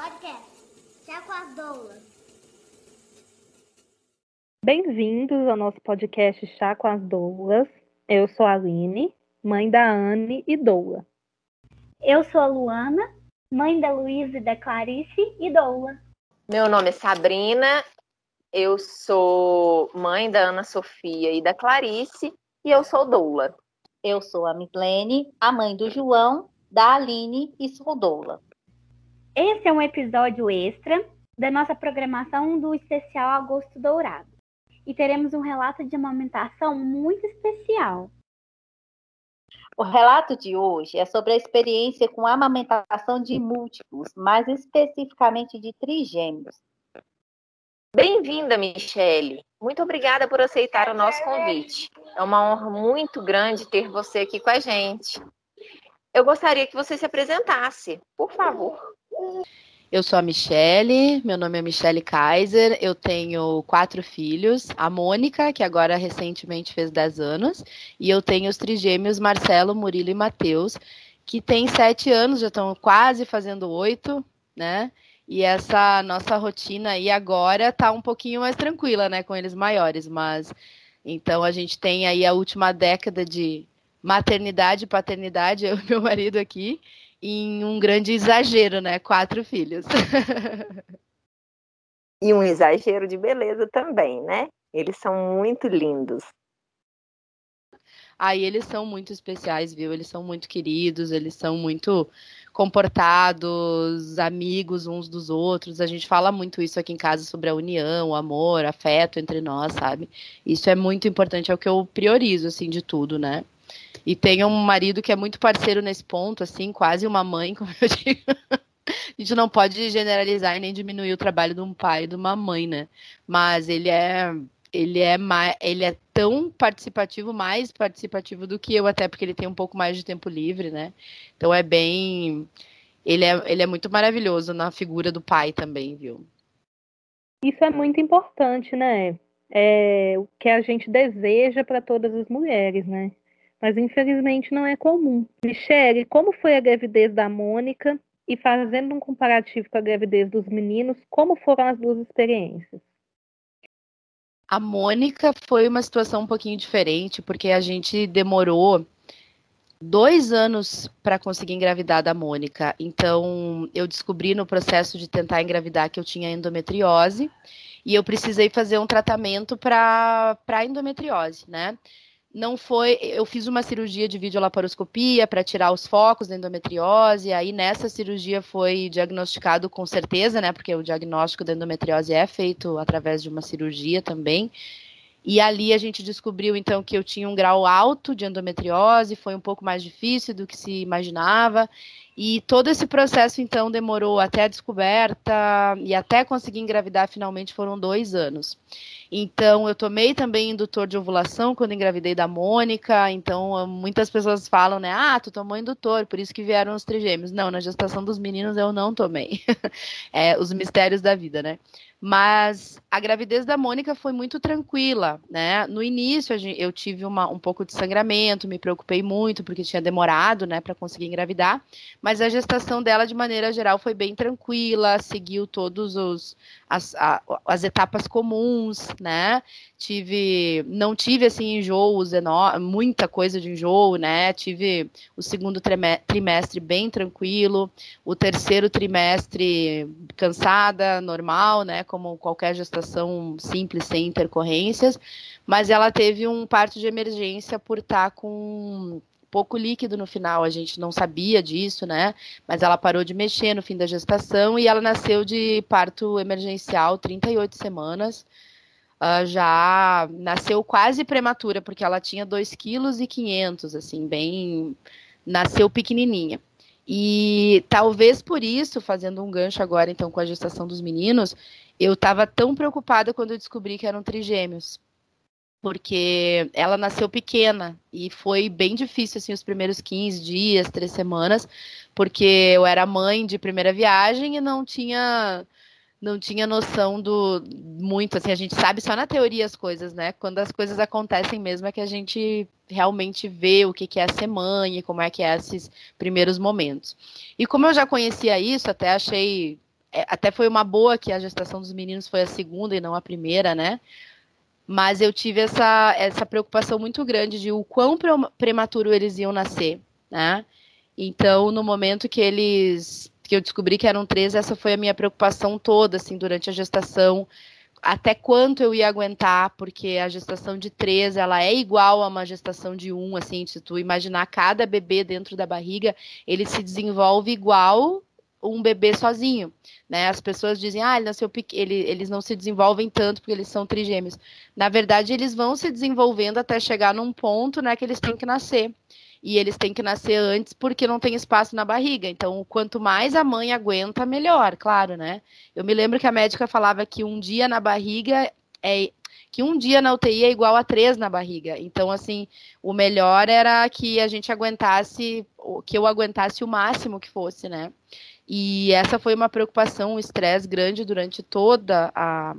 Podcast Chá com as Doulas. Bem-vindos ao nosso podcast Chá com as Doulas. Eu sou a Aline, mãe da Anne e Doula. Eu sou a Luana, mãe da Luísa e da Clarice e Doula. Meu nome é Sabrina, eu sou mãe da Ana Sofia e da Clarice e eu sou doula. Eu sou a Mislene, a mãe do João, da Aline e sou doula. Esse é um episódio extra da nossa programação do especial Agosto Dourado. E teremos um relato de amamentação muito especial. O relato de hoje é sobre a experiência com a amamentação de múltiplos, mais especificamente de trigêmeos. Bem-vinda, Michele. Muito obrigada por aceitar o nosso convite. É uma honra muito grande ter você aqui com a gente. Eu gostaria que você se apresentasse, por favor. Eu sou a Michele, meu nome é Michele Kaiser, eu tenho quatro filhos, a Mônica, que agora recentemente fez 10 anos, e eu tenho os trigêmeos Marcelo, Murilo e Matheus, que têm sete anos, já estão quase fazendo oito, né? E essa nossa rotina aí agora tá um pouquinho mais tranquila, né, com eles maiores, mas então a gente tem aí a última década de maternidade e paternidade, eu e meu marido aqui, em um grande exagero, né? Quatro filhos. e um exagero de beleza também, né? Eles são muito lindos. Aí eles são muito especiais, viu? Eles são muito queridos, eles são muito comportados, amigos uns dos outros. A gente fala muito isso aqui em casa sobre a união, o amor, afeto entre nós, sabe? Isso é muito importante, é o que eu priorizo, assim, de tudo, né? E tenho um marido que é muito parceiro nesse ponto, assim, quase uma mãe, como eu digo. A gente não pode generalizar e nem diminuir o trabalho de um pai e de uma mãe, né? Mas ele é ele é mais, ele é tão participativo, mais participativo do que eu, até porque ele tem um pouco mais de tempo livre, né? Então é bem. Ele é, ele é muito maravilhoso na figura do pai também, viu? Isso é muito importante, né? É o que a gente deseja para todas as mulheres, né? Mas infelizmente não é comum. Michele, como foi a gravidez da Mônica? E fazendo um comparativo com a gravidez dos meninos, como foram as duas experiências? A Mônica foi uma situação um pouquinho diferente, porque a gente demorou dois anos para conseguir engravidar da Mônica. Então, eu descobri no processo de tentar engravidar que eu tinha endometriose e eu precisei fazer um tratamento para endometriose, né? Não foi. Eu fiz uma cirurgia de videolaparoscopia para tirar os focos da endometriose. Aí nessa cirurgia foi diagnosticado com certeza, né? Porque o diagnóstico da endometriose é feito através de uma cirurgia também. E ali a gente descobriu então que eu tinha um grau alto de endometriose, foi um pouco mais difícil do que se imaginava. E todo esse processo, então, demorou até a descoberta e até conseguir engravidar, finalmente foram dois anos. Então, eu tomei também indutor de ovulação quando engravidei da Mônica. Então, muitas pessoas falam, né? Ah, tu tomou indutor, por isso que vieram os trigêmeos. Não, na gestação dos meninos eu não tomei. é, os mistérios da vida, né? Mas a gravidez da Mônica foi muito tranquila, né? No início eu tive uma, um pouco de sangramento, me preocupei muito porque tinha demorado, né, para conseguir engravidar. Mas a gestação dela, de maneira geral, foi bem tranquila, seguiu todos os as, as etapas comuns, né? Tive, não tive assim enjoos, muita coisa de enjoo, né? Tive o segundo trimestre bem tranquilo, o terceiro trimestre cansada, normal, né? Como qualquer gestação simples sem intercorrências, mas ela teve um parto de emergência por estar com pouco líquido no final, a gente não sabia disso, né? Mas ela parou de mexer no fim da gestação e ela nasceu de parto emergencial, 38 semanas. Uh, já nasceu quase prematura, porque ela tinha 2,5 kg, assim, bem. Nasceu pequenininha. E talvez por isso, fazendo um gancho agora, então, com a gestação dos meninos, eu estava tão preocupada quando eu descobri que eram trigêmeos porque ela nasceu pequena e foi bem difícil assim os primeiros 15 dias, três semanas, porque eu era mãe de primeira viagem e não tinha não tinha noção do muito assim, a gente sabe só na teoria as coisas, né? Quando as coisas acontecem mesmo é que a gente realmente vê o que é ser mãe e como é que é esses primeiros momentos. E como eu já conhecia isso, até achei é, até foi uma boa que a gestação dos meninos foi a segunda e não a primeira, né? Mas eu tive essa, essa preocupação muito grande de o quão prematuro eles iam nascer, né? Então, no momento que eles que eu descobri que eram três, essa foi a minha preocupação toda, assim, durante a gestação, até quanto eu ia aguentar, porque a gestação de três, ela é igual a uma gestação de um, assim, se tu imaginar cada bebê dentro da barriga, ele se desenvolve igual um bebê sozinho, né? As pessoas dizem, ah, ele nasceu ele, eles não se desenvolvem tanto porque eles são trigêmeos. Na verdade, eles vão se desenvolvendo até chegar num ponto, né, que eles têm que nascer. E eles têm que nascer antes porque não tem espaço na barriga. Então, quanto mais a mãe aguenta, melhor, claro, né? Eu me lembro que a médica falava que um dia na barriga é que um dia na UTI é igual a três na barriga. Então, assim, o melhor era que a gente aguentasse, que eu aguentasse o máximo que fosse, né? E essa foi uma preocupação, um estresse grande durante toda a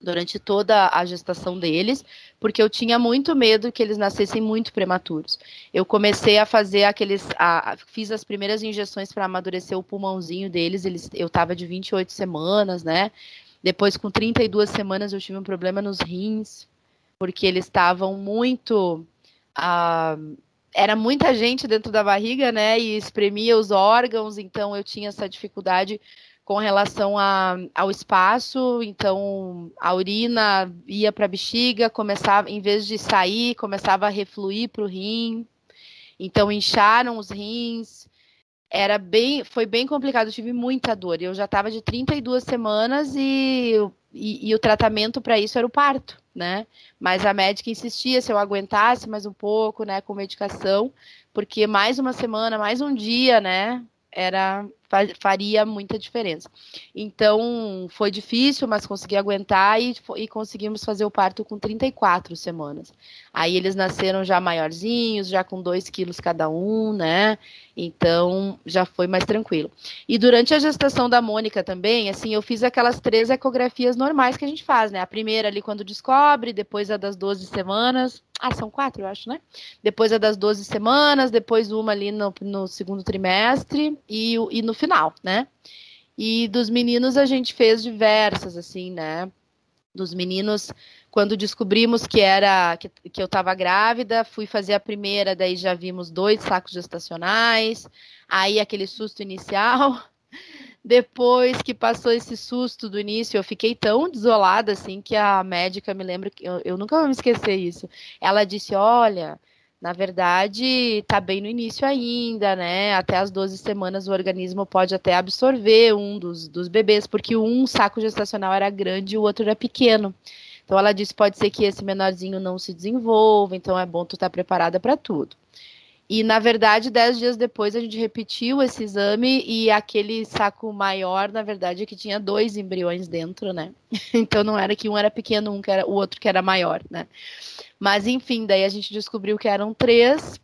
durante toda a gestação deles, porque eu tinha muito medo que eles nascessem muito prematuros. Eu comecei a fazer aqueles, a, fiz as primeiras injeções para amadurecer o pulmãozinho deles, eles, eu estava de 28 semanas, né? Depois, com 32 semanas, eu tive um problema nos rins, porque eles estavam muito. Uh, era muita gente dentro da barriga, né? E espremia os órgãos, então eu tinha essa dificuldade com relação a, ao espaço, então a urina ia para a bexiga, começava, em vez de sair, começava a refluir para o rim, então incharam os rins, era bem, foi bem complicado, eu tive muita dor, eu já estava de 32 semanas e, e, e o tratamento para isso era o parto, né? Mas a médica insistia se eu aguentasse mais um pouco, né, com medicação, porque mais uma semana, mais um dia, né, era faria muita diferença. Então, foi difícil, mas consegui aguentar e, e, conseguimos fazer o parto com 34 semanas. Aí eles nasceram já maiorzinhos, já com 2 quilos cada um, né? Então, já foi mais tranquilo. E durante a gestação da Mônica também, assim, eu fiz aquelas três ecografias normais que a gente faz, né? A primeira ali quando descobre, depois a das 12 semanas, ah, são quatro, eu acho, né? Depois a das 12 semanas, depois uma ali no, no segundo trimestre e, e no final, né? E dos meninos a gente fez diversas, assim, né? Dos meninos, quando descobrimos que era que, que eu estava grávida, fui fazer a primeira, daí já vimos dois sacos gestacionais, aí aquele susto inicial. Depois que passou esse susto do início, eu fiquei tão desolada assim que a médica me lembra que eu, eu nunca vou me esquecer isso. Ela disse: Olha, na verdade, está bem no início ainda, né? Até as 12 semanas o organismo pode até absorver um dos, dos bebês, porque um saco gestacional era grande e o outro era pequeno. Então ela disse: pode ser que esse menorzinho não se desenvolva, então é bom tu estar tá preparada para tudo. E, na verdade, dez dias depois a gente repetiu esse exame e aquele saco maior, na verdade, é que tinha dois embriões dentro, né? Então não era que um era pequeno, um que era o outro que era maior, né? Mas enfim, daí a gente descobriu que eram três.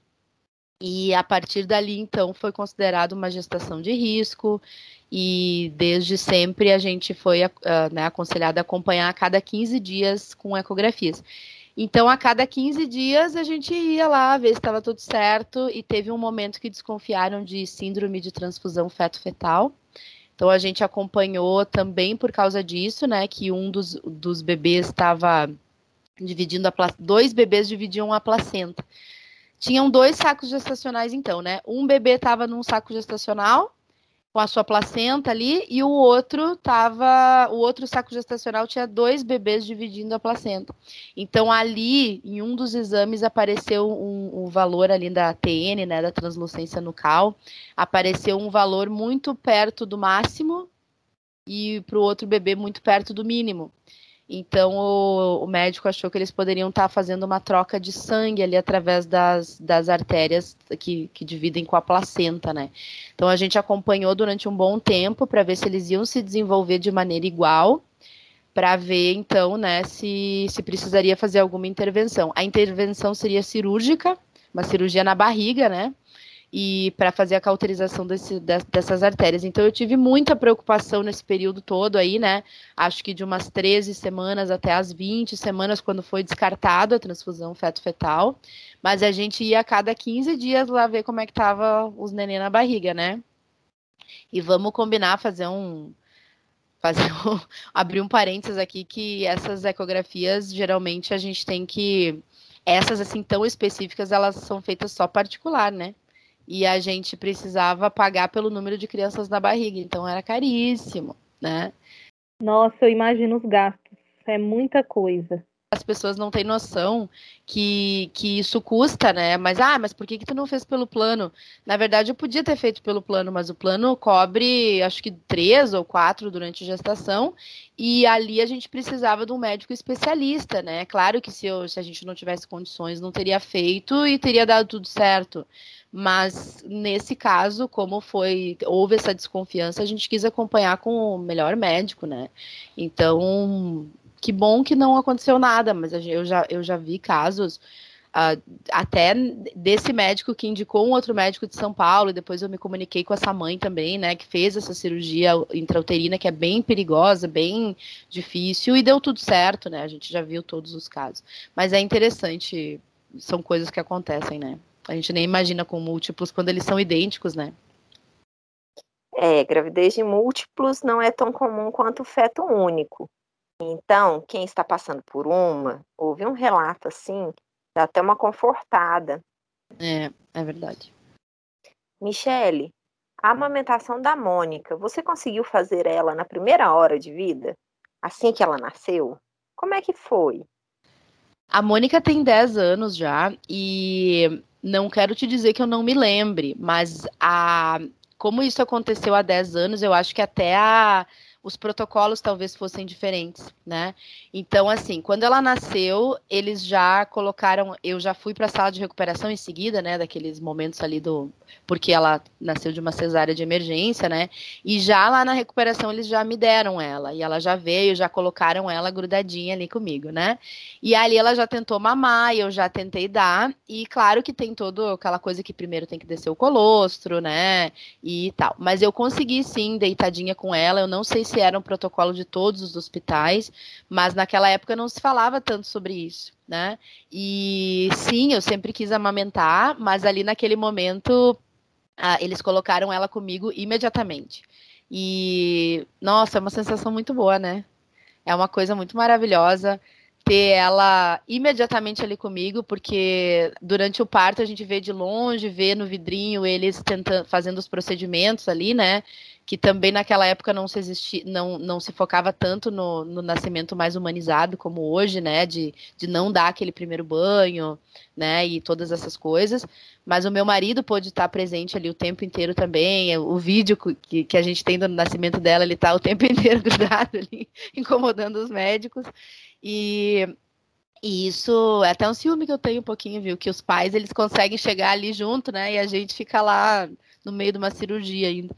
E a partir dali, então, foi considerado uma gestação de risco. E desde sempre a gente foi uh, né, aconselhado a acompanhar a cada 15 dias com ecografias. Então, a cada 15 dias, a gente ia lá ver se estava tudo certo. E teve um momento que desconfiaram de síndrome de transfusão feto-fetal. Então, a gente acompanhou também por causa disso, né? Que um dos, dos bebês estava dividindo a dois bebês dividiam a placenta. Tinham dois sacos gestacionais, então, né? Um bebê estava num saco gestacional com a sua placenta ali e o outro tava, o outro saco gestacional tinha dois bebês dividindo a placenta. Então ali, em um dos exames apareceu um, um valor ali da TN, né, da translucência nucal, apareceu um valor muito perto do máximo e para o outro bebê muito perto do mínimo. Então o, o, médico achou que eles poderiam estar tá fazendo uma troca de sangue ali através das, das artérias que, que dividem com a placenta, né? Então a gente acompanhou durante um bom tempo para ver se eles iam se desenvolver de maneira igual, para ver então, né, se, se precisaria fazer alguma intervenção. A intervenção seria cirúrgica, uma cirurgia na barriga, né? E para fazer a cauterização desse, dessas artérias. Então eu tive muita preocupação nesse período todo aí, né? Acho que de umas 13 semanas até as 20 semanas, quando foi descartado a transfusão feto-fetal. Mas a gente ia a cada 15 dias lá ver como é que tava os neném na barriga, né? E vamos combinar fazer um fazer um, abrir um parênteses aqui que essas ecografias geralmente a gente tem que essas assim tão específicas elas são feitas só particular, né? E a gente precisava pagar pelo número de crianças na barriga, então era caríssimo, né? Nossa, eu imagino os gastos. É muita coisa as pessoas não têm noção que, que isso custa, né? Mas, ah, mas por que, que tu não fez pelo plano? Na verdade, eu podia ter feito pelo plano, mas o plano cobre, acho que três ou quatro durante a gestação, e ali a gente precisava de um médico especialista, né? Claro que se, eu, se a gente não tivesse condições, não teria feito e teria dado tudo certo. Mas nesse caso, como foi, houve essa desconfiança, a gente quis acompanhar com o melhor médico, né? Então, que bom que não aconteceu nada, mas eu já, eu já vi casos uh, até desse médico que indicou um outro médico de São Paulo, e depois eu me comuniquei com essa mãe também, né, que fez essa cirurgia intrauterina, que é bem perigosa, bem difícil, e deu tudo certo, né, a gente já viu todos os casos. Mas é interessante, são coisas que acontecem, né. A gente nem imagina com múltiplos quando eles são idênticos, né. É, gravidez de múltiplos não é tão comum quanto o feto único. Então, quem está passando por uma, ouve um relato assim, dá até uma confortada. É, é verdade. Michele, a amamentação da Mônica, você conseguiu fazer ela na primeira hora de vida? Assim que ela nasceu? Como é que foi? A Mônica tem 10 anos já e não quero te dizer que eu não me lembre, mas a como isso aconteceu há 10 anos, eu acho que até a os protocolos talvez fossem diferentes, né? Então, assim, quando ela nasceu, eles já colocaram, eu já fui para a sala de recuperação em seguida, né, daqueles momentos ali do, porque ela nasceu de uma cesárea de emergência, né? E já lá na recuperação eles já me deram ela, e ela já veio, já colocaram ela grudadinha ali comigo, né? E ali ela já tentou mamar, e eu já tentei dar, e claro que tem todo aquela coisa que primeiro tem que descer o colostro, né? E tal. Mas eu consegui sim, deitadinha com ela, eu não sei se se era um protocolo de todos os hospitais, mas naquela época não se falava tanto sobre isso, né? E sim, eu sempre quis amamentar, mas ali naquele momento ah, eles colocaram ela comigo imediatamente. E nossa, é uma sensação muito boa, né? É uma coisa muito maravilhosa ter ela imediatamente ali comigo, porque durante o parto a gente vê de longe, vê no vidrinho eles tentando fazendo os procedimentos ali, né? Que também naquela época não se não, não se focava tanto no, no nascimento mais humanizado como hoje, né? De, de não dar aquele primeiro banho, né? E todas essas coisas. Mas o meu marido pôde estar presente ali o tempo inteiro também. O vídeo que, que a gente tem do nascimento dela, ele está o tempo inteiro grudado ali, incomodando os médicos. E, e isso é até um ciúme que eu tenho um pouquinho, viu? Que os pais eles conseguem chegar ali junto, né? E a gente fica lá no meio de uma cirurgia ainda.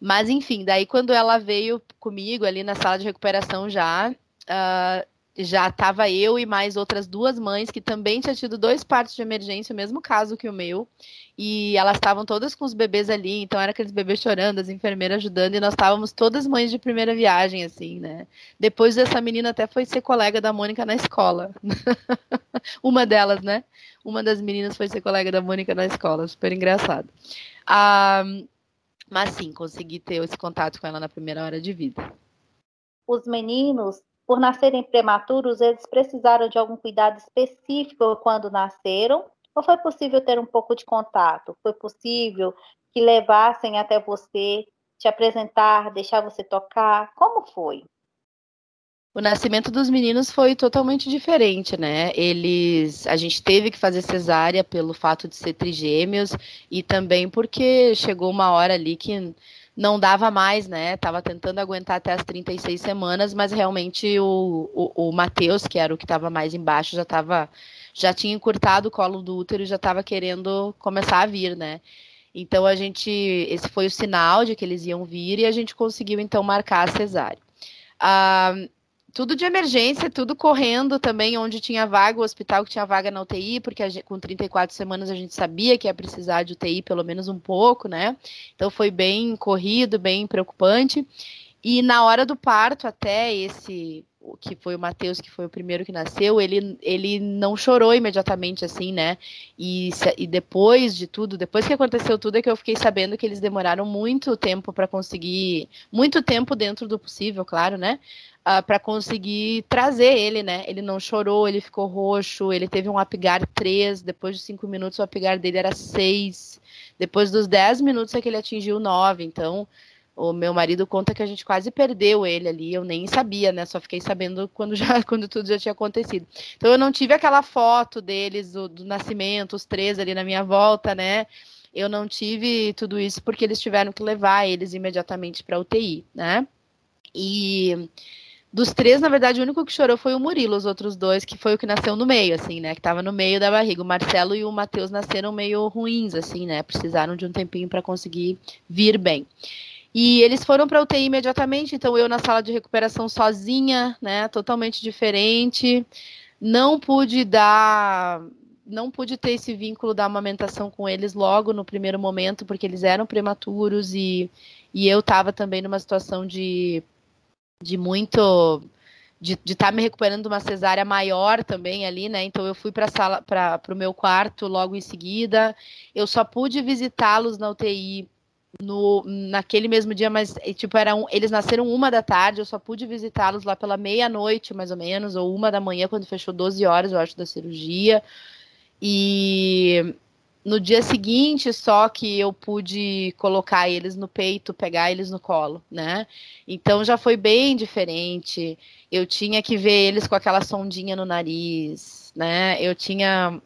Mas enfim, daí quando ela veio comigo ali na sala de recuperação já, uh, já estava eu e mais outras duas mães que também tinham tido dois partos de emergência, o mesmo caso que o meu, e elas estavam todas com os bebês ali, então era aqueles bebês chorando, as enfermeiras ajudando, e nós estávamos todas mães de primeira viagem, assim, né? Depois essa menina até foi ser colega da Mônica na escola. Uma delas, né? Uma das meninas foi ser colega da Mônica na escola, super engraçado. Ah, mas sim, consegui ter esse contato com ela na primeira hora de vida. Os meninos, por nascerem prematuros, eles precisaram de algum cuidado específico quando nasceram? Ou foi possível ter um pouco de contato? Foi possível que levassem até você, te apresentar, deixar você tocar? Como foi? O nascimento dos meninos foi totalmente diferente, né? Eles, a gente teve que fazer cesárea pelo fato de ser trigêmeos e também porque chegou uma hora ali que não dava mais, né? Tava tentando aguentar até as 36 semanas, mas realmente o, o, o Matheus, que era o que estava mais embaixo, já tava, já tinha encurtado o colo do útero e já estava querendo começar a vir, né? Então a gente, esse foi o sinal de que eles iam vir e a gente conseguiu então marcar a cesárea. Ah, tudo de emergência, tudo correndo também, onde tinha vaga, o hospital que tinha vaga na UTI, porque gente, com 34 semanas a gente sabia que ia precisar de UTI pelo menos um pouco, né? Então foi bem corrido, bem preocupante. E na hora do parto, até esse que foi o Matheus, que foi o primeiro que nasceu, ele, ele não chorou imediatamente, assim, né? E, e depois de tudo, depois que aconteceu tudo, é que eu fiquei sabendo que eles demoraram muito tempo para conseguir, muito tempo dentro do possível, claro, né? Uh, ah, para conseguir trazer ele, né? Ele não chorou, ele ficou roxo, ele teve um Apgar 3, depois de 5 minutos o Apgar dele era 6, depois dos 10 minutos é que ele atingiu 9, então o meu marido conta que a gente quase perdeu ele ali, eu nem sabia, né? Só fiquei sabendo quando, já, quando tudo já tinha acontecido. Então eu não tive aquela foto deles, do, do nascimento, os três ali na minha volta, né? Eu não tive tudo isso porque eles tiveram que levar eles imediatamente para UTI, né? E dos três, na verdade, o único que chorou foi o Murilo, os outros dois, que foi o que nasceu no meio, assim, né? Que tava no meio da barriga. O Marcelo e o Matheus nasceram meio ruins, assim, né? Precisaram de um tempinho para conseguir vir bem. E eles foram para UTI imediatamente, então eu na sala de recuperação sozinha, né, totalmente diferente. Não pude dar, não pude ter esse vínculo da amamentação com eles logo no primeiro momento, porque eles eram prematuros e, e eu estava também numa situação de, de muito de estar tá me recuperando de uma cesárea maior também ali, né? Então eu fui para sala para o meu quarto logo em seguida. Eu só pude visitá-los na UTI no, naquele mesmo dia, mas tipo, era um, eles nasceram uma da tarde, eu só pude visitá-los lá pela meia-noite, mais ou menos, ou uma da manhã, quando fechou 12 horas, eu acho, da cirurgia. E no dia seguinte, só que eu pude colocar eles no peito, pegar eles no colo, né? Então já foi bem diferente. Eu tinha que ver eles com aquela sondinha no nariz, né? Eu tinha.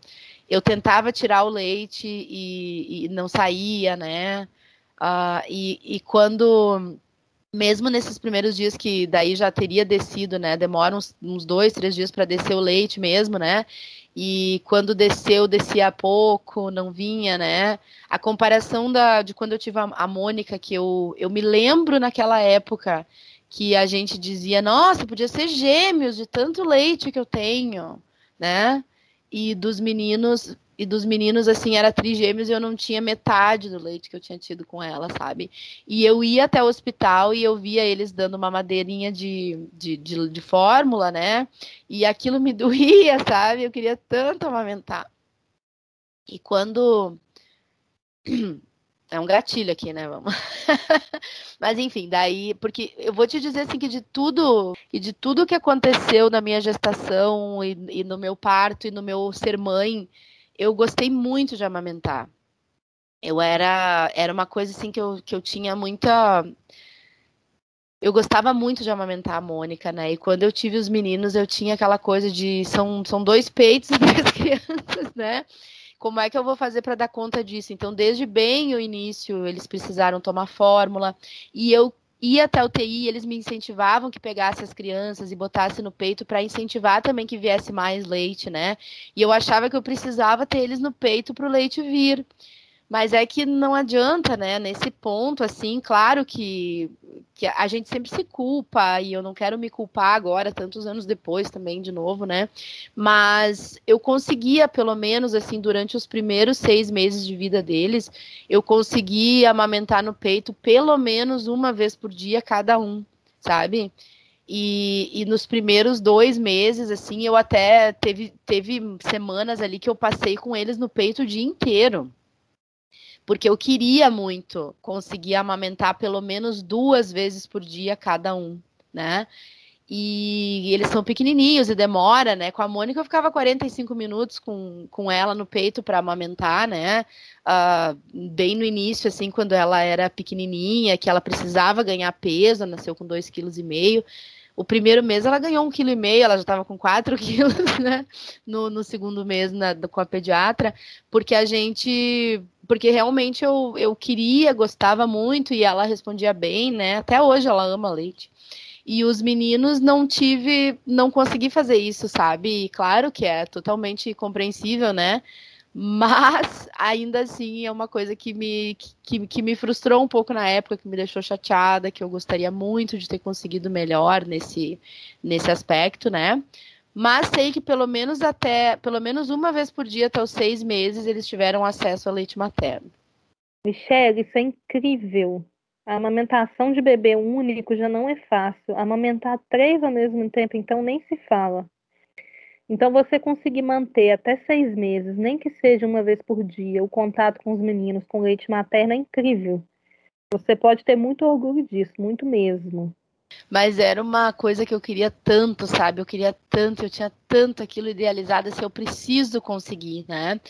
Eu tentava tirar o leite e, e não saía, né? Uh, e, e quando mesmo nesses primeiros dias que daí já teria descido, né? Demora uns, uns dois, três dias para descer o leite mesmo, né? E quando desceu, descia pouco, não vinha, né? A comparação da, de quando eu tive a, a Mônica, que eu, eu me lembro naquela época que a gente dizia, nossa, podia ser gêmeos de tanto leite que eu tenho, né? E dos meninos e dos meninos, assim, era trigêmeos e eu não tinha metade do leite que eu tinha tido com ela, sabe? E eu ia até o hospital e eu via eles dando uma madeirinha de, de, de, de fórmula, né? E aquilo me doía, sabe? Eu queria tanto amamentar. E quando. É um gatilho aqui, né? Vamos. Mas enfim, daí, porque eu vou te dizer assim que de tudo, que de tudo que aconteceu na minha gestação e, e no meu parto e no meu ser mãe, eu gostei muito de amamentar. Eu era, era uma coisa assim que eu, que eu tinha muita. Eu gostava muito de amamentar a Mônica, né? E quando eu tive os meninos, eu tinha aquela coisa de são, são dois peitos duas crianças, né? Como é que eu vou fazer para dar conta disso? Então, desde bem o início, eles precisaram tomar fórmula e eu ia até o TI, eles me incentivavam que pegasse as crianças e botasse no peito para incentivar também que viesse mais leite, né? E eu achava que eu precisava ter eles no peito para o leite vir. Mas é que não adianta, né? Nesse ponto, assim, claro que, que a gente sempre se culpa, e eu não quero me culpar agora, tantos anos depois também, de novo, né? Mas eu conseguia, pelo menos, assim, durante os primeiros seis meses de vida deles, eu conseguia amamentar no peito pelo menos uma vez por dia cada um, sabe? E, e, nos primeiros dois meses, assim, eu até teve, teve semanas ali que eu passei com eles no peito o dia inteiro porque eu queria muito conseguir amamentar pelo menos duas vezes por dia cada um, né? E eles são pequenininhos e demora, né? Com a Mônica eu ficava 45 minutos com, com ela no peito para amamentar, né? Uh, bem no início, assim, quando ela era pequenininha, que ela precisava ganhar peso, nasceu com 2,5 kg. O primeiro mês ela ganhou um quilo e meio, ela já estava com 4 quilos, né? No, no segundo mês na, com a pediatra, porque a gente. Porque realmente eu, eu queria, gostava muito e ela respondia bem, né? Até hoje ela ama leite. E os meninos não tive, não consegui fazer isso, sabe? E claro que é totalmente compreensível, né? Mas ainda assim é uma coisa que me, que, que me frustrou um pouco na época, que me deixou chateada, que eu gostaria muito de ter conseguido melhor nesse, nesse aspecto, né? Mas sei que pelo menos até, pelo menos uma vez por dia, até os seis meses, eles tiveram acesso a leite materno. Michelle, isso é incrível. A amamentação de bebê único já não é fácil. Amamentar três ao mesmo tempo, então, nem se fala. Então, você conseguir manter até seis meses, nem que seja uma vez por dia, o contato com os meninos com leite materno é incrível. Você pode ter muito orgulho disso, muito mesmo. Mas era uma coisa que eu queria tanto, sabe? Eu queria tanto, eu tinha tanto aquilo idealizado, se assim, eu preciso conseguir, né?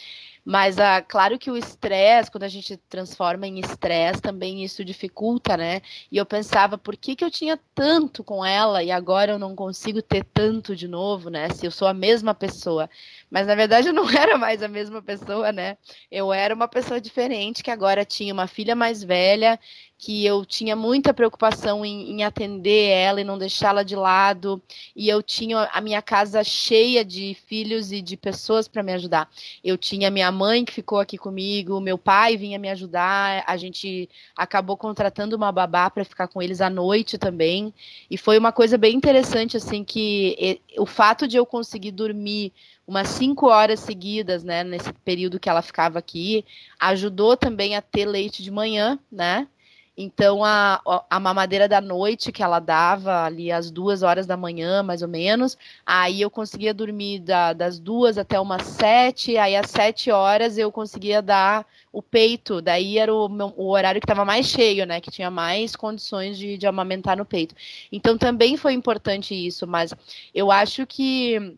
Mas ah, claro que o estresse, quando a gente transforma em estresse, também isso dificulta, né? E eu pensava, por que, que eu tinha tanto com ela e agora eu não consigo ter tanto de novo, né? Se eu sou a mesma pessoa. Mas na verdade eu não era mais a mesma pessoa, né? Eu era uma pessoa diferente que agora tinha uma filha mais velha que eu tinha muita preocupação em, em atender ela e não deixá-la de lado, e eu tinha a minha casa cheia de filhos e de pessoas para me ajudar. Eu tinha minha mãe que ficou aqui comigo, meu pai vinha me ajudar, a gente acabou contratando uma babá para ficar com eles à noite também, e foi uma coisa bem interessante, assim, que o fato de eu conseguir dormir umas cinco horas seguidas, né, nesse período que ela ficava aqui, ajudou também a ter leite de manhã, né, então, a, a mamadeira da noite que ela dava ali às duas horas da manhã, mais ou menos, aí eu conseguia dormir da, das duas até umas sete, aí às sete horas eu conseguia dar o peito, daí era o, meu, o horário que estava mais cheio, né, que tinha mais condições de, de amamentar no peito. Então, também foi importante isso, mas eu acho que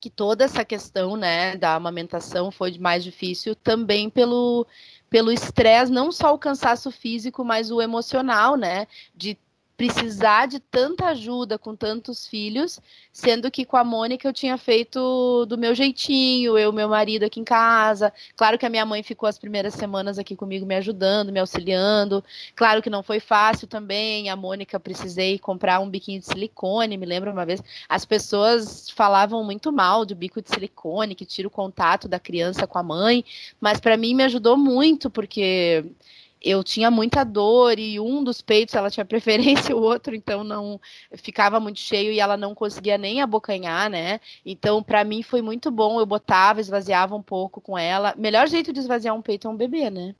que toda essa questão, né, da amamentação foi mais difícil também pelo pelo estresse, não só o cansaço físico, mas o emocional, né? De precisar de tanta ajuda com tantos filhos, sendo que com a Mônica eu tinha feito do meu jeitinho, eu, meu marido aqui em casa. Claro que a minha mãe ficou as primeiras semanas aqui comigo me ajudando, me auxiliando. Claro que não foi fácil também. A Mônica precisei comprar um biquinho de silicone, me lembro uma vez. As pessoas falavam muito mal do bico de silicone, que tira o contato da criança com a mãe, mas para mim me ajudou muito porque eu tinha muita dor e um dos peitos ela tinha preferência, o outro então não ficava muito cheio e ela não conseguia nem abocanhar, né? Então para mim foi muito bom, eu botava, esvaziava um pouco com ela. Melhor jeito de esvaziar um peito é um bebê, né?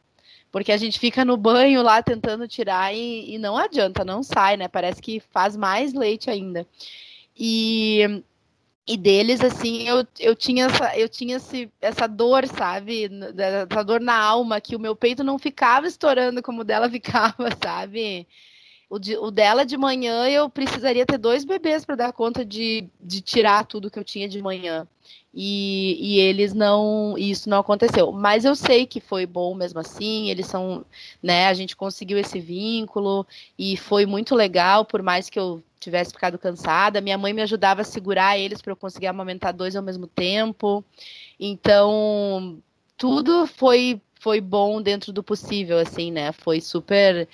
Porque a gente fica no banho lá tentando tirar e, e não adianta, não sai, né? Parece que faz mais leite ainda. E e deles, assim, eu, eu tinha, essa, eu tinha esse, essa dor, sabe? Essa dor na alma, que o meu peito não ficava estourando como o dela ficava, sabe? O, de, o dela de manhã eu precisaria ter dois bebês para dar conta de, de tirar tudo que eu tinha de manhã. E, e eles não. Isso não aconteceu. Mas eu sei que foi bom mesmo assim. Eles são. né? A gente conseguiu esse vínculo e foi muito legal, por mais que eu tivesse ficado cansada. Minha mãe me ajudava a segurar eles para eu conseguir amamentar dois ao mesmo tempo. Então, tudo foi foi bom dentro do possível, assim, né? Foi super.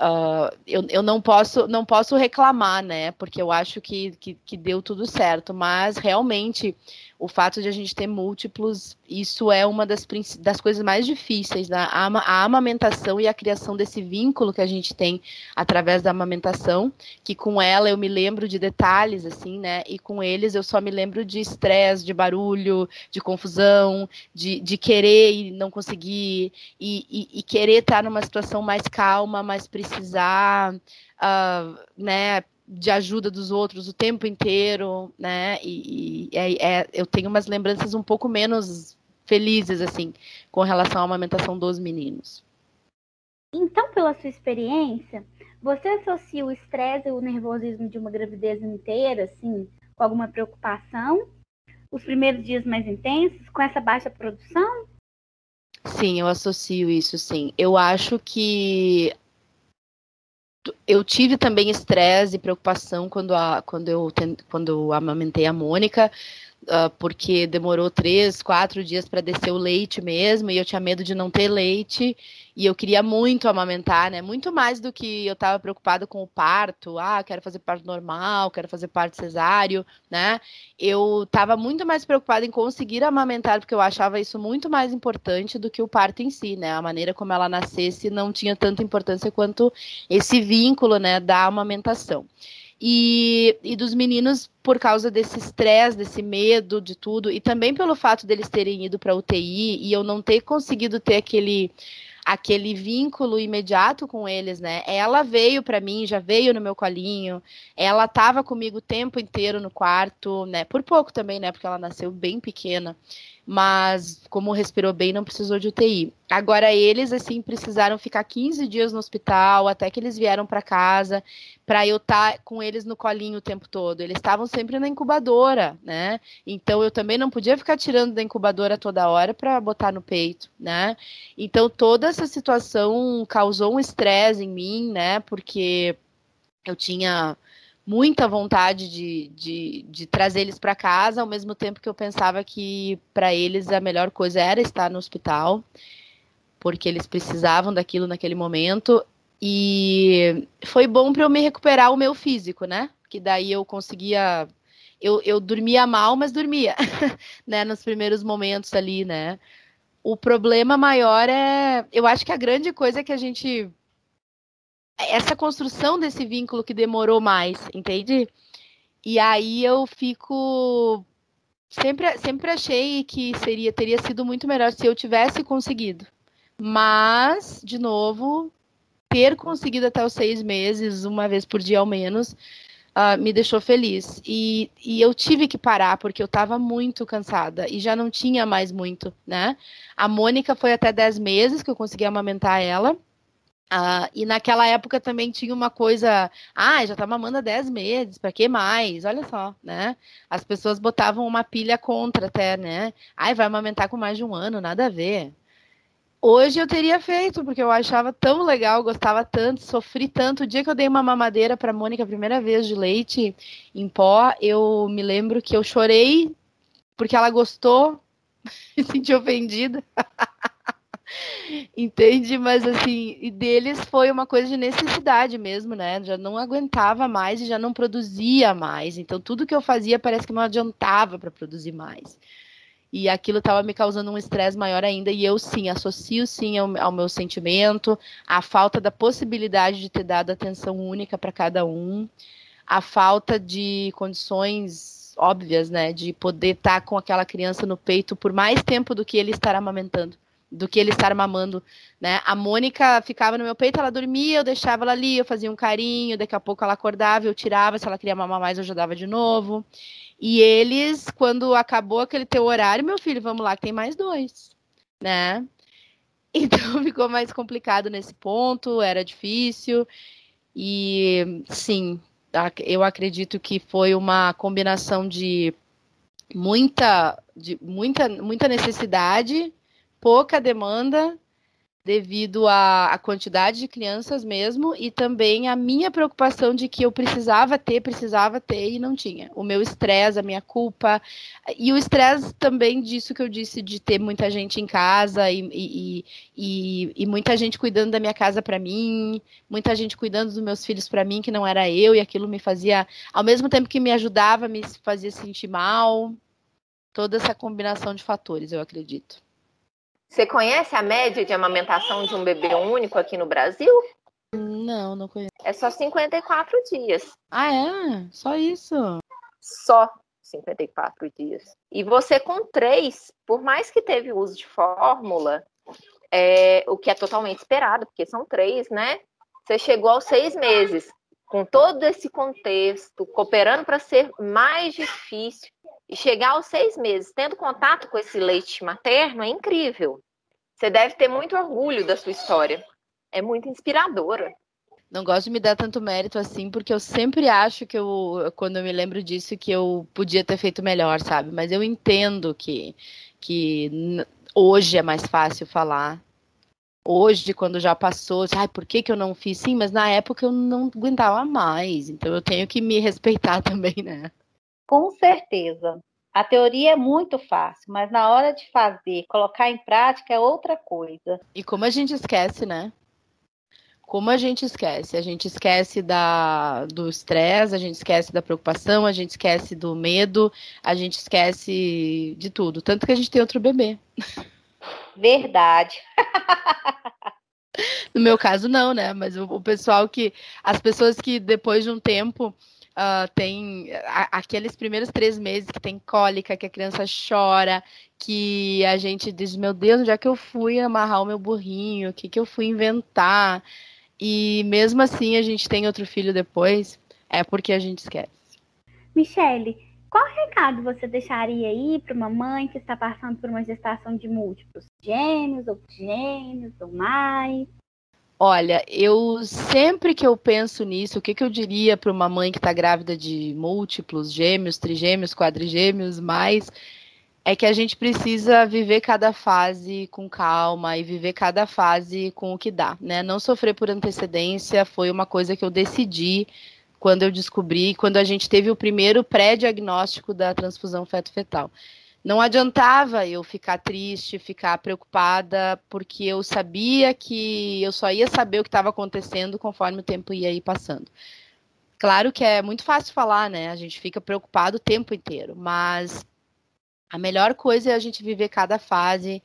Uh, eu, eu não posso não posso reclamar, né? Porque eu acho que, que, que deu tudo certo, mas realmente o fato de a gente ter múltiplos, isso é uma das, das coisas mais difíceis, né? a, a amamentação e a criação desse vínculo que a gente tem através da amamentação, que com ela eu me lembro de detalhes, assim, né? E com eles eu só me lembro de estresse, de barulho, de confusão, de, de querer e não conseguir, e, e, e querer estar numa situação mais calma, mas precisar, uh, né? De ajuda dos outros o tempo inteiro, né? E, e é, é, eu tenho umas lembranças um pouco menos felizes, assim, com relação à amamentação dos meninos. Então, pela sua experiência, você associa o estresse e o nervosismo de uma gravidez inteira, assim, com alguma preocupação? Os primeiros dias mais intensos, com essa baixa produção? Sim, eu associo isso, sim. Eu acho que eu tive também estresse e preocupação quando, a, quando, eu, quando eu amamentei a Mônica, uh, porque demorou três, quatro dias para descer o leite mesmo, e eu tinha medo de não ter leite, e eu queria muito amamentar, né? Muito mais do que eu estava preocupada com o parto, ah, quero fazer parto normal, quero fazer parto cesáreo, né? Eu estava muito mais preocupada em conseguir amamentar, porque eu achava isso muito mais importante do que o parto em si, né? A maneira como ela nascesse não tinha tanta importância quanto esse vínculo, né, da amamentação. E, e dos meninos, por causa desse estresse, desse medo de tudo, e também pelo fato deles terem ido para UTI e eu não ter conseguido ter aquele aquele vínculo imediato com eles, né? Ela veio para mim, já veio no meu colinho, ela estava comigo o tempo inteiro no quarto, né? Por pouco também, né? Porque ela nasceu bem pequena mas como respirou bem, não precisou de UTI. Agora eles assim precisaram ficar 15 dias no hospital até que eles vieram para casa, para eu estar tá com eles no colinho o tempo todo. Eles estavam sempre na incubadora, né? Então eu também não podia ficar tirando da incubadora toda hora para botar no peito, né? Então toda essa situação causou um estresse em mim, né? Porque eu tinha muita vontade de, de, de trazer eles para casa, ao mesmo tempo que eu pensava que para eles a melhor coisa era estar no hospital, porque eles precisavam daquilo naquele momento. E foi bom para eu me recuperar o meu físico, né? Que daí eu conseguia. Eu, eu dormia mal, mas dormia, né? Nos primeiros momentos ali, né? O problema maior é. Eu acho que a grande coisa que a gente essa construção desse vínculo que demorou mais, entende? E aí eu fico sempre sempre achei que seria teria sido muito melhor se eu tivesse conseguido. Mas, de novo, ter conseguido até os seis meses, uma vez por dia ao menos, uh, me deixou feliz. E, e eu tive que parar porque eu estava muito cansada e já não tinha mais muito, né? A Mônica foi até dez meses que eu consegui amamentar ela. Uh, e naquela época também tinha uma coisa, ah, já tá mamando há 10 meses, para que mais? Olha só, né? As pessoas botavam uma pilha contra até, né? Ai, vai amamentar com mais de um ano, nada a ver. Hoje eu teria feito, porque eu achava tão legal, gostava tanto, sofri tanto. O dia que eu dei uma mamadeira para Mônica a primeira vez de leite em pó, eu me lembro que eu chorei porque ela gostou, me senti ofendida. Entende? Mas assim, e deles foi uma coisa de necessidade mesmo, né? Já não aguentava mais e já não produzia mais. Então tudo que eu fazia parece que não adiantava para produzir mais. E aquilo estava me causando um estresse maior ainda. E eu sim, associo sim ao, ao meu sentimento, a falta da possibilidade de ter dado atenção única para cada um, a falta de condições óbvias, né? De poder estar tá com aquela criança no peito por mais tempo do que ele estar amamentando do que ele estar mamando, né? A Mônica ficava no meu peito, ela dormia, eu deixava ela ali, eu fazia um carinho, daqui a pouco ela acordava, eu tirava, se ela queria mamar mais, eu ajudava de novo. E eles, quando acabou aquele teu horário, meu filho, vamos lá, que tem mais dois, né? Então ficou mais complicado nesse ponto, era difícil. E sim, eu acredito que foi uma combinação de muita, de muita, muita necessidade pouca demanda devido à, à, quantidade de crianças mesmo e também a minha preocupação de que eu precisava ter, precisava ter e não tinha. O meu estresse, a minha culpa e o estresse também disso que eu disse de ter muita gente em casa e, e, e, e muita gente cuidando da minha casa para mim, muita gente cuidando dos meus filhos para mim que não era eu e aquilo me fazia, ao mesmo tempo que me ajudava, me fazia sentir mal. Toda essa combinação de fatores, eu acredito. Você conhece a média de amamentação de um bebê único aqui no Brasil? Não, não conheço. É só 54 dias. Ah, é? Só isso? Só 54 dias. E você com três, por mais que teve uso de fórmula, é, o que é totalmente esperado, porque são três, né? Você chegou aos seis meses, com todo esse contexto, cooperando para ser mais difícil, e chegar aos seis meses tendo contato com esse leite materno é incrível. Você deve ter muito orgulho da sua história. É muito inspiradora. Não gosto de me dar tanto mérito assim, porque eu sempre acho que eu, quando eu me lembro disso, que eu podia ter feito melhor, sabe? Mas eu entendo que, que hoje é mais fácil falar. Hoje, quando já passou, ai, por que, que eu não fiz? Sim, mas na época eu não aguentava mais. Então eu tenho que me respeitar também, né? Com certeza. A teoria é muito fácil, mas na hora de fazer, colocar em prática é outra coisa. E como a gente esquece, né? Como a gente esquece? A gente esquece da, do estresse, a gente esquece da preocupação, a gente esquece do medo, a gente esquece de tudo. Tanto que a gente tem outro bebê. Verdade. no meu caso, não, né? Mas o, o pessoal que. As pessoas que depois de um tempo Uh, tem a, aqueles primeiros três meses que tem cólica, que a criança chora, que a gente diz, meu Deus, onde é que eu fui amarrar o meu burrinho? O que, que eu fui inventar? E mesmo assim a gente tem outro filho depois, é porque a gente esquece. Michele, qual recado você deixaria aí para uma mãe que está passando por uma gestação de múltiplos gêmeos, ou gêmeos, ou mais? Olha, eu sempre que eu penso nisso, o que, que eu diria para uma mãe que está grávida de múltiplos gêmeos, trigêmeos, quadrigêmeos, mais é que a gente precisa viver cada fase com calma e viver cada fase com o que dá, né? Não sofrer por antecedência foi uma coisa que eu decidi quando eu descobri, quando a gente teve o primeiro pré-diagnóstico da transfusão feto-fetal não adiantava eu ficar triste, ficar preocupada, porque eu sabia que eu só ia saber o que estava acontecendo conforme o tempo ia ir passando. Claro que é muito fácil falar, né? A gente fica preocupado o tempo inteiro, mas a melhor coisa é a gente viver cada fase.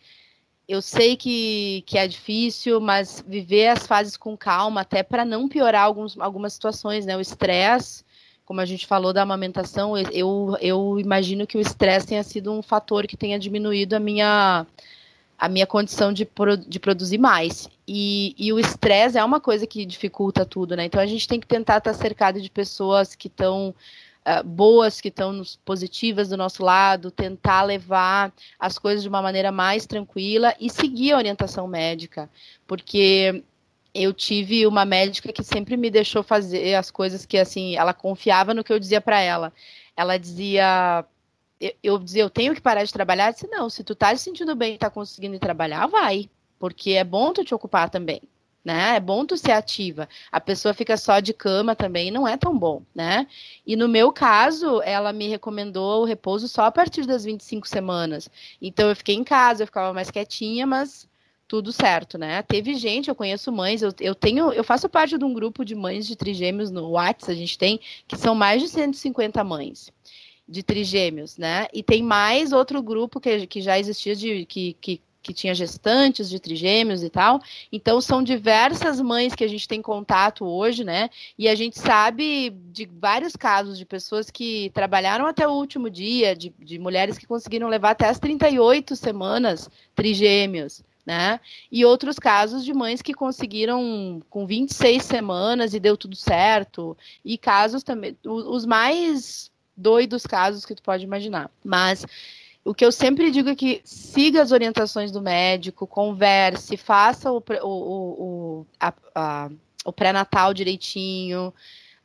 Eu sei que, que é difícil, mas viver as fases com calma, até para não piorar alguns, algumas situações, né? O estresse como a gente falou da amamentação, eu, eu imagino que o estresse tenha sido um fator que tenha diminuído a minha, a minha condição de, pro, de produzir mais. E, e o estresse é uma coisa que dificulta tudo, né? Então a gente tem que tentar estar cercado de pessoas que estão uh, boas, que estão positivas do nosso lado, tentar levar as coisas de uma maneira mais tranquila e seguir a orientação médica. Porque eu tive uma médica que sempre me deixou fazer as coisas que assim ela confiava no que eu dizia para ela. Ela dizia eu, eu, dizia eu tenho que parar de trabalhar. Eu disse não, se tu tá se sentindo bem e tá conseguindo trabalhar, vai, porque é bom tu te ocupar também. Né? É bom tu ser ativa. A pessoa fica só de cama também, não é tão bom, né? E no meu caso, ela me recomendou o repouso só a partir das 25 semanas. Então eu fiquei em casa, eu ficava mais quietinha, mas tudo certo, né? Teve gente, eu conheço mães, eu, eu tenho, eu faço parte de um grupo de mães de trigêmeos no WhatsApp, a gente tem, que são mais de 150 mães de trigêmeos, né? E tem mais outro grupo que, que já existia de que, que que tinha gestantes de trigêmeos e tal. Então, são diversas mães que a gente tem contato hoje, né? E a gente sabe de vários casos de pessoas que trabalharam até o último dia, de, de mulheres que conseguiram levar até as 38 semanas trigêmeos né? E outros casos de mães que conseguiram com 26 semanas e deu tudo certo. E casos também, os mais doidos casos que tu pode imaginar. Mas o que eu sempre digo é que siga as orientações do médico, converse, faça o, o, o, o, o pré-natal direitinho.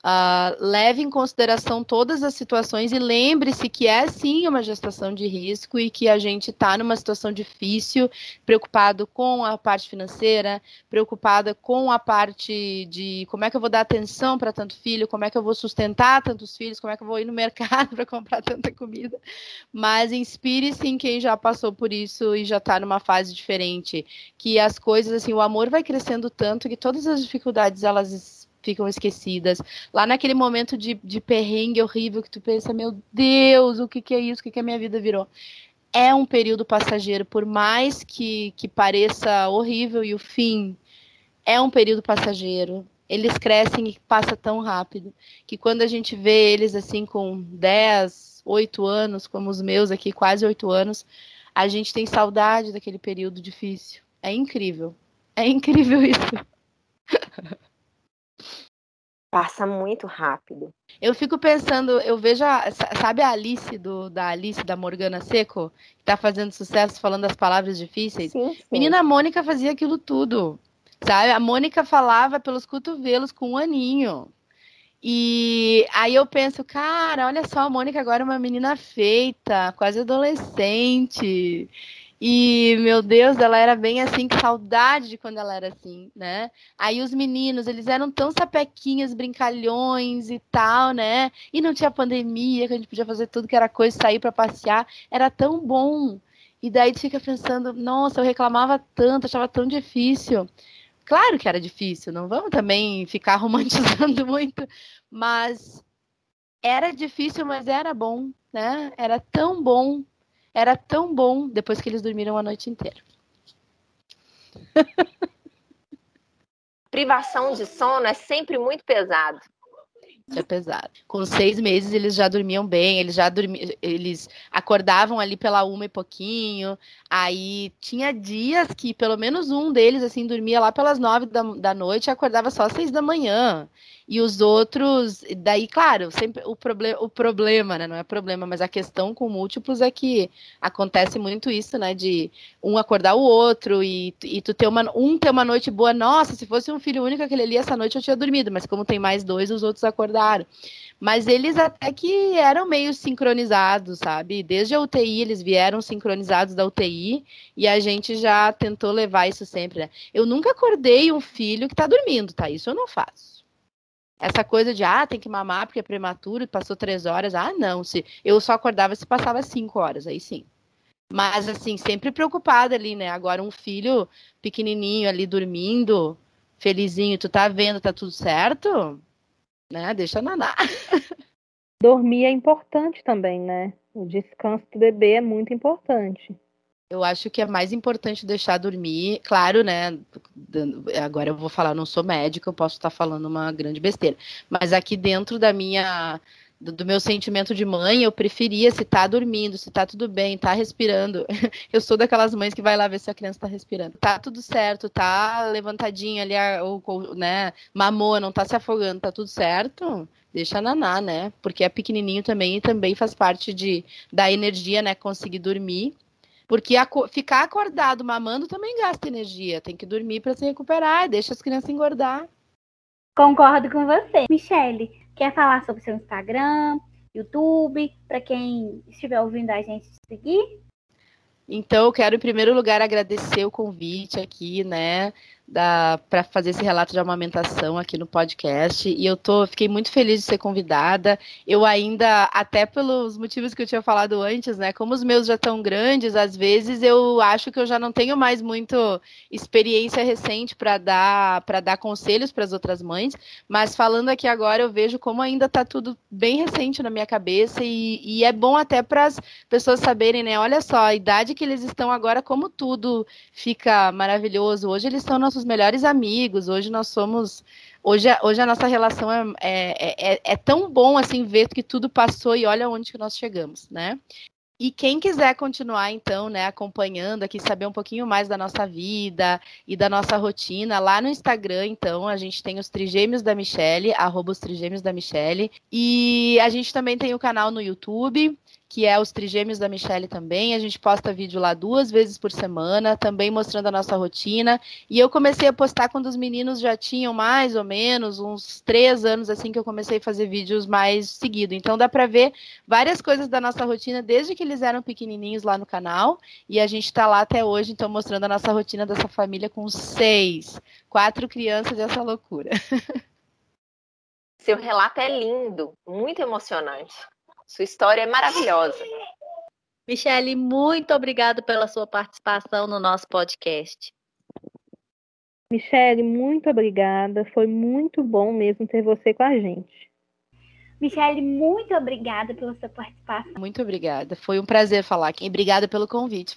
Uh, leve em consideração todas as situações e lembre-se que é sim uma gestação de risco e que a gente está numa situação difícil, preocupado com a parte financeira, preocupada com a parte de como é que eu vou dar atenção para tanto filho, como é que eu vou sustentar tantos filhos, como é que eu vou ir no mercado para comprar tanta comida. Mas inspire-se em quem já passou por isso e já está numa fase diferente, que as coisas assim, o amor vai crescendo tanto que todas as dificuldades elas ficam esquecidas. Lá naquele momento de, de perrengue horrível que tu pensa, meu Deus, o que, que é isso? O que, que a minha vida virou? É um período passageiro, por mais que, que pareça horrível e o fim é um período passageiro. Eles crescem e passa tão rápido que quando a gente vê eles assim com 10, 8 anos, como os meus aqui, quase 8 anos, a gente tem saudade daquele período difícil. É incrível. É incrível isso. Passa muito rápido. Eu fico pensando, eu vejo, a, sabe a Alice do, da Alice da Morgana Seco, que tá fazendo sucesso falando as palavras difíceis? Sim, sim. Menina Mônica fazia aquilo tudo. Sabe? A Mônica falava pelos cotovelos com um aninho. E aí eu penso, cara, olha só, a Mônica agora é uma menina feita, quase adolescente. E, meu Deus, ela era bem assim, que saudade de quando ela era assim, né? Aí os meninos, eles eram tão sapequinhas, brincalhões e tal, né? E não tinha pandemia, que a gente podia fazer tudo que era coisa, sair para passear. Era tão bom. E daí tu fica pensando, nossa, eu reclamava tanto, achava tão difícil. Claro que era difícil, não vamos também ficar romantizando muito, mas era difícil, mas era bom, né? Era tão bom era tão bom depois que eles dormiram a noite inteira. Privação de sono é sempre muito pesado. Isso é pesado. Com seis meses eles já dormiam bem, eles já dormiam, eles acordavam ali pela uma e pouquinho. Aí tinha dias que pelo menos um deles assim dormia lá pelas nove da, da noite e acordava só às seis da manhã. E os outros, daí, claro, sempre o, proble o problema, né? Não é problema, mas a questão com múltiplos é que acontece muito isso, né? De um acordar o outro e, e tu ter uma, um ter uma noite boa. Nossa, se fosse um filho único aquele ali, essa noite eu tinha dormido, mas como tem mais dois, os outros acordaram. Mas eles até que eram meio sincronizados, sabe? Desde a UTI eles vieram sincronizados da UTI e a gente já tentou levar isso sempre, né? Eu nunca acordei um filho que tá dormindo, tá? Isso eu não faço. Essa coisa de, ah, tem que mamar porque é prematuro, passou três horas. Ah, não. Se eu só acordava se passava cinco horas, aí sim. Mas, assim, sempre preocupada ali, né? Agora, um filho pequenininho ali dormindo, felizinho, tu tá vendo, tá tudo certo? Né? Deixa naná. Dormir é importante também, né? O descanso do bebê é muito importante. Eu acho que é mais importante deixar dormir, claro, né? Agora eu vou falar, não sou médica, eu posso estar falando uma grande besteira. Mas aqui dentro da minha do, do, meu sentimento de mãe, eu preferia se tá dormindo, se tá tudo bem, tá respirando. Eu sou daquelas mães que vai lá ver se a criança tá respirando. Tá tudo certo, tá levantadinha ali, ou, né, mamou, não tá se afogando, tá tudo certo. Deixa naná, né? Porque é pequenininho também e também faz parte de da energia, né, conseguir dormir porque ficar acordado mamando também gasta energia. Tem que dormir para se recuperar, deixa as crianças engordar. Concordo com você. Michele, quer falar sobre seu Instagram, YouTube, para quem estiver ouvindo a gente seguir? Então, eu quero, em primeiro lugar, agradecer o convite aqui, né? Para fazer esse relato de amamentação aqui no podcast. E eu tô, fiquei muito feliz de ser convidada. Eu ainda, até pelos motivos que eu tinha falado antes, né? Como os meus já estão grandes, às vezes eu acho que eu já não tenho mais muito experiência recente para dar para dar conselhos para as outras mães. Mas falando aqui agora, eu vejo como ainda está tudo bem recente na minha cabeça e, e é bom até para as pessoas saberem, né? Olha só, a idade que eles estão agora, como tudo fica maravilhoso. Hoje eles são nossos nossos melhores amigos. Hoje nós somos. Hoje, hoje a nossa relação é, é, é, é tão bom assim ver que tudo passou e olha onde que nós chegamos, né? E quem quiser continuar, então, né, acompanhando aqui, saber um pouquinho mais da nossa vida e da nossa rotina, lá no Instagram, então, a gente tem os Trigêmeos da Michelle, arroba os Trigêmeos da Michelle. E a gente também tem o canal no YouTube, que é os Trigêmeos da Michelle também. A gente posta vídeo lá duas vezes por semana, também mostrando a nossa rotina. E eu comecei a postar quando os meninos já tinham mais ou menos uns três anos, assim, que eu comecei a fazer vídeos mais seguido. Então dá para ver várias coisas da nossa rotina desde que eles eram pequenininhos lá no canal. E a gente está lá até hoje, então, mostrando a nossa rotina dessa família com seis, quatro crianças e essa loucura. Seu relato é lindo, muito emocionante. Sua história é maravilhosa. Michele, muito obrigada pela sua participação no nosso podcast. Michele, muito obrigada. Foi muito bom mesmo ter você com a gente. Michele, muito obrigada pela sua participação. Muito obrigada. Foi um prazer falar aqui. Obrigada pelo convite.